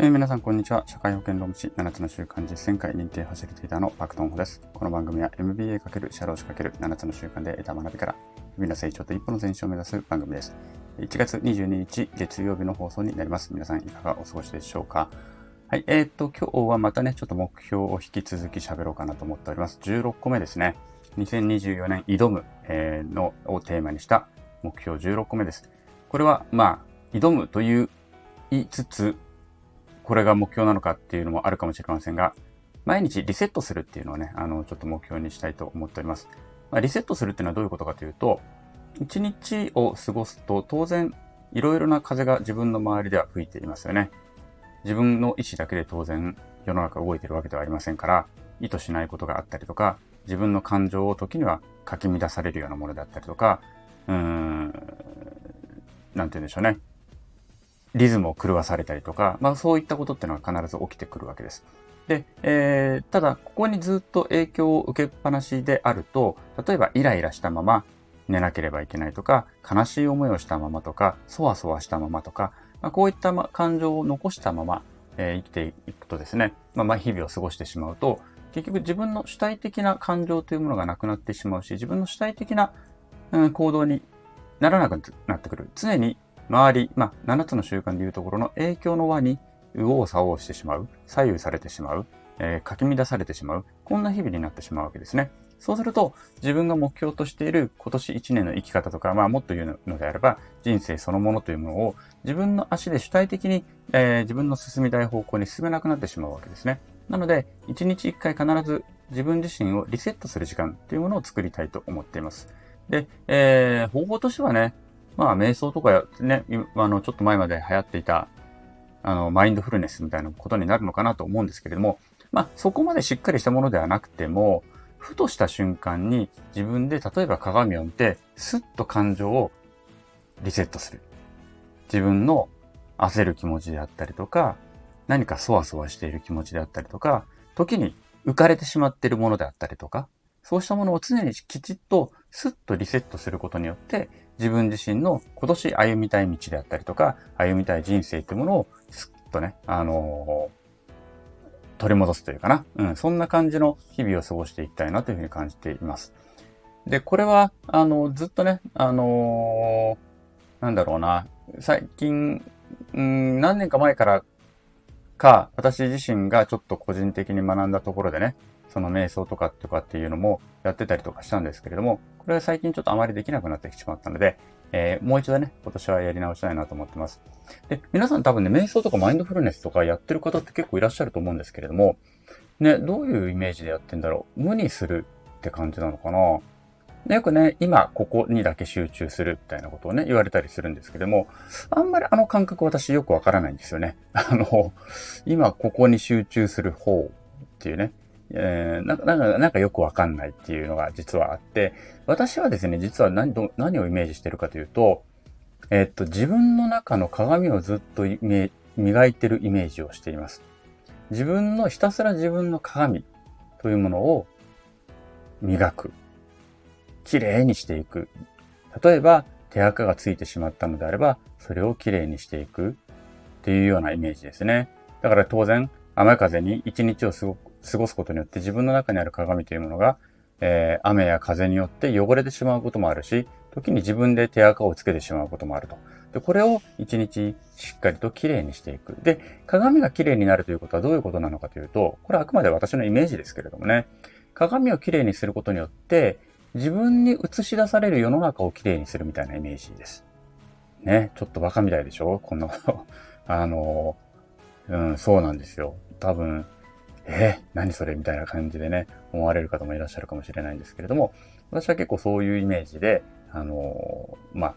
えー、皆さん、こんにちは。社会保険労務士7つの習慣実践会認定ファシリテーターのパクトンホです。この番組は MBA× 社労士 ×7 つの習慣で得た学びから、日々の成長と一歩の前進を目指す番組です。1月22日月曜日の放送になります。皆さん、いかがお過ごしでしょうか？はい。えー、っと、今日はまたね、ちょっと目標を引き続き喋ろうかなと思っております。16個目ですね。2024年挑む、えー、のをテーマにした目標16個目です。これは、まあ、挑むという言いつつ、これが目標なのかっていうのもあるかもしれませんが、毎日リセットするっていうのをね、あの、ちょっと目標にしたいと思っております。まあ、リセットするっていうのはどういうことかというと、一日を過ごすと当然いろいろな風が自分の周りでは吹いていますよね。自分の意思だけで当然世の中動いてるわけではありませんから、意図しないことがあったりとか、自分の感情を時にはかき乱されるようなものだったりとか、うーん、なんて言うんでしょうね。リズムを狂わされたりとか、まあそういったことっていうのは必ず起きてくるわけです。で、えー、ただ、ここにずっと影響を受けっぱなしであると、例えばイライラしたまま寝なければいけないとか、悲しい思いをしたままとか、そわそわしたままとか、まあ、こういったま感情を残したまま、えー、生きていくとですね、まあ、まあ日々を過ごしてしまうと、結局自分の主体的な感情というものがなくなってしまうし、自分の主体的な、うん、行動にならなくなってくる。常に周り、まあ、7つの習慣でいうところの影響の輪に右往左往してしまう、左右されてしまう、えー、かき乱されてしまう、こんな日々になってしまうわけですね。そうすると、自分が目標としている今年1年の生き方とか、まあもっと言うのであれば、人生そのものというものを自分の足で主体的に、えー、自分の進みたい方向に進めなくなってしまうわけですね。なので、1日1回必ず自分自身をリセットする時間というものを作りたいと思っています。で、えー、方法としてはね、まあ、瞑想とかね、あの、ちょっと前まで流行っていた、あの、マインドフルネスみたいなことになるのかなと思うんですけれども、まあ、そこまでしっかりしたものではなくても、ふとした瞬間に自分で例えば鏡を見て、スッと感情をリセットする。自分の焦る気持ちであったりとか、何かそわそわしている気持ちであったりとか、時に浮かれてしまっているものであったりとか、そうしたものを常にきちっとスッとリセットすることによって、自分自身の今年歩みたい道であったりとか、歩みたい人生ってものをスッとね、あのー、取り戻すというかな。うん、そんな感じの日々を過ごしていきたいなというふうに感じています。で、これは、あの、ずっとね、あのー、なんだろうな、最近、うん、何年か前からか、私自身がちょっと個人的に学んだところでね、その瞑想とかとかっていうのもやってたりとかしたんですけれども、これは最近ちょっとあまりできなくなってきてしまったので、えー、もう一度ね、今年はやり直したいなと思ってます。で、皆さん多分ね、瞑想とかマインドフルネスとかやってる方って結構いらっしゃると思うんですけれども、ね、どういうイメージでやってんだろう？無にするって感じなのかな？よくね、今ここにだけ集中するみたいなことをね、言われたりするんですけども、あんまりあの感覚私よくわからないんですよね。あの、今ここに集中する方っていうね、えー、なんか、なんかよくわかんないっていうのが実はあって、私はですね、実は何ど何をイメージしてるかというと、えー、っと、自分の中の鏡をずっと磨いてるイメージをしています。自分の、ひたすら自分の鏡というものを磨く。綺麗にしていく。例えば、手垢がついてしまったのであれば、それを綺麗にしていくっていうようなイメージですね。だから当然、雨風に一日を過ごく過ごすことによって自分の中にある鏡というものが、えー、雨や風によって汚れてしまうこともあるし、時に自分で手垢をつけてしまうこともあると。で、これを一日しっかりと綺麗にしていく。で、鏡が綺麗になるということはどういうことなのかというと、これはあくまで私のイメージですけれどもね、鏡を綺麗にすることによって、自分に映し出される世の中を綺麗にするみたいなイメージです。ね、ちょっとバカみたいでしょ？こんなこと。あの、うん、そうなんですよ。多分、えー、何それみたいな感じでね、思われる方もいらっしゃるかもしれないんですけれども、私は結構そういうイメージで、あのー、まあ、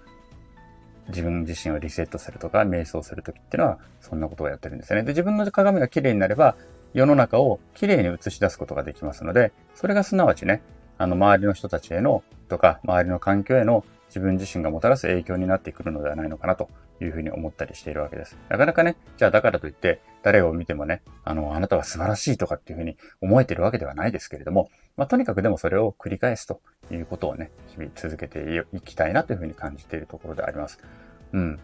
自分自身をリセットするとか、瞑想するときっていうのは、そんなことをやってるんですよね。で、自分の鏡が綺麗になれば、世の中を綺麗に映し出すことができますので、それがすなわちね、あの、周りの人たちへの、とか、周りの環境への自分自身がもたらす影響になってくるのではないのかなというふうに思ったりしているわけです。なかなかね、じゃあだからといって、誰を見てもね、あの、あなたは素晴らしいとかっていうふうに思えてるわけではないですけれども、まあ、とにかくでもそれを繰り返すということをね、日々続けていきたいなというふうに感じているところであります。うん。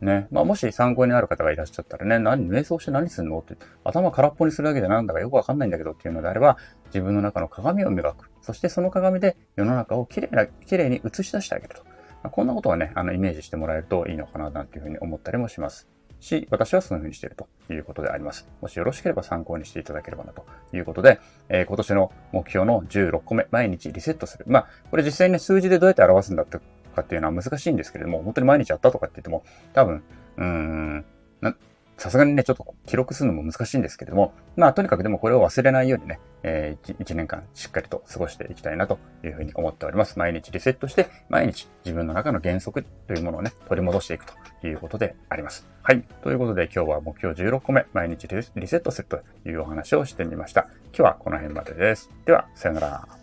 ね。まあ、もし参考になる方がいらっしゃったらね、何、瞑想して何すんのって、頭空っぽにするだけでなんだかよくわかんないんだけどっていうのであれば、自分の中の鏡を磨く。そしてその鏡で世の中をきれいな、きれいに映し出してあげると。まあ、こんなことはね、あの、イメージしてもらえるといいのかな、なんていうふうに思ったりもします。し、私はそのようにしているということであります。もしよろしければ参考にしていただければなということで、えー、今年の目標の16個目、毎日リセットする。まあ、これ実際にね、数字でどうやって表すんだってかっていうのは難しいんですけれども、本当に毎日やったとかって言っても、多分、うーん、さすがにね、ちょっと記録するのも難しいんですけれども、まあ、とにかくでもこれを忘れないようにね、えー、1, 年間しっかりと過ごしていきたいなというふうに思っております。毎日リセットして、毎日自分の中の原則というものをね、取り戻していくということであります。はい。ということで今日は目標16個目、毎日リセットするというお話をしてみました。今日はこの辺までです。では、さよなら。